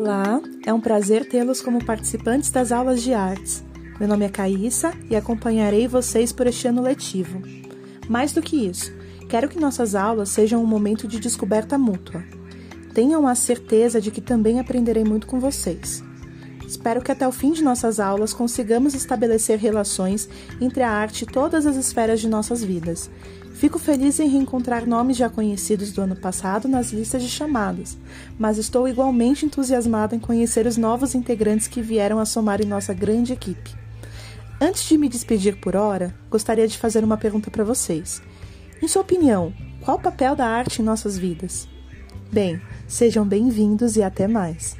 Olá, é um prazer tê-los como participantes das aulas de artes. Meu nome é Caíssa e acompanharei vocês por este ano letivo. Mais do que isso, quero que nossas aulas sejam um momento de descoberta mútua. Tenham a certeza de que também aprenderei muito com vocês. Espero que até o fim de nossas aulas consigamos estabelecer relações entre a arte e todas as esferas de nossas vidas. Fico feliz em reencontrar nomes já conhecidos do ano passado nas listas de chamadas, mas estou igualmente entusiasmada em conhecer os novos integrantes que vieram a somar em nossa grande equipe. Antes de me despedir por hora, gostaria de fazer uma pergunta para vocês. Em sua opinião, qual o papel da arte em nossas vidas? Bem, sejam bem-vindos e até mais.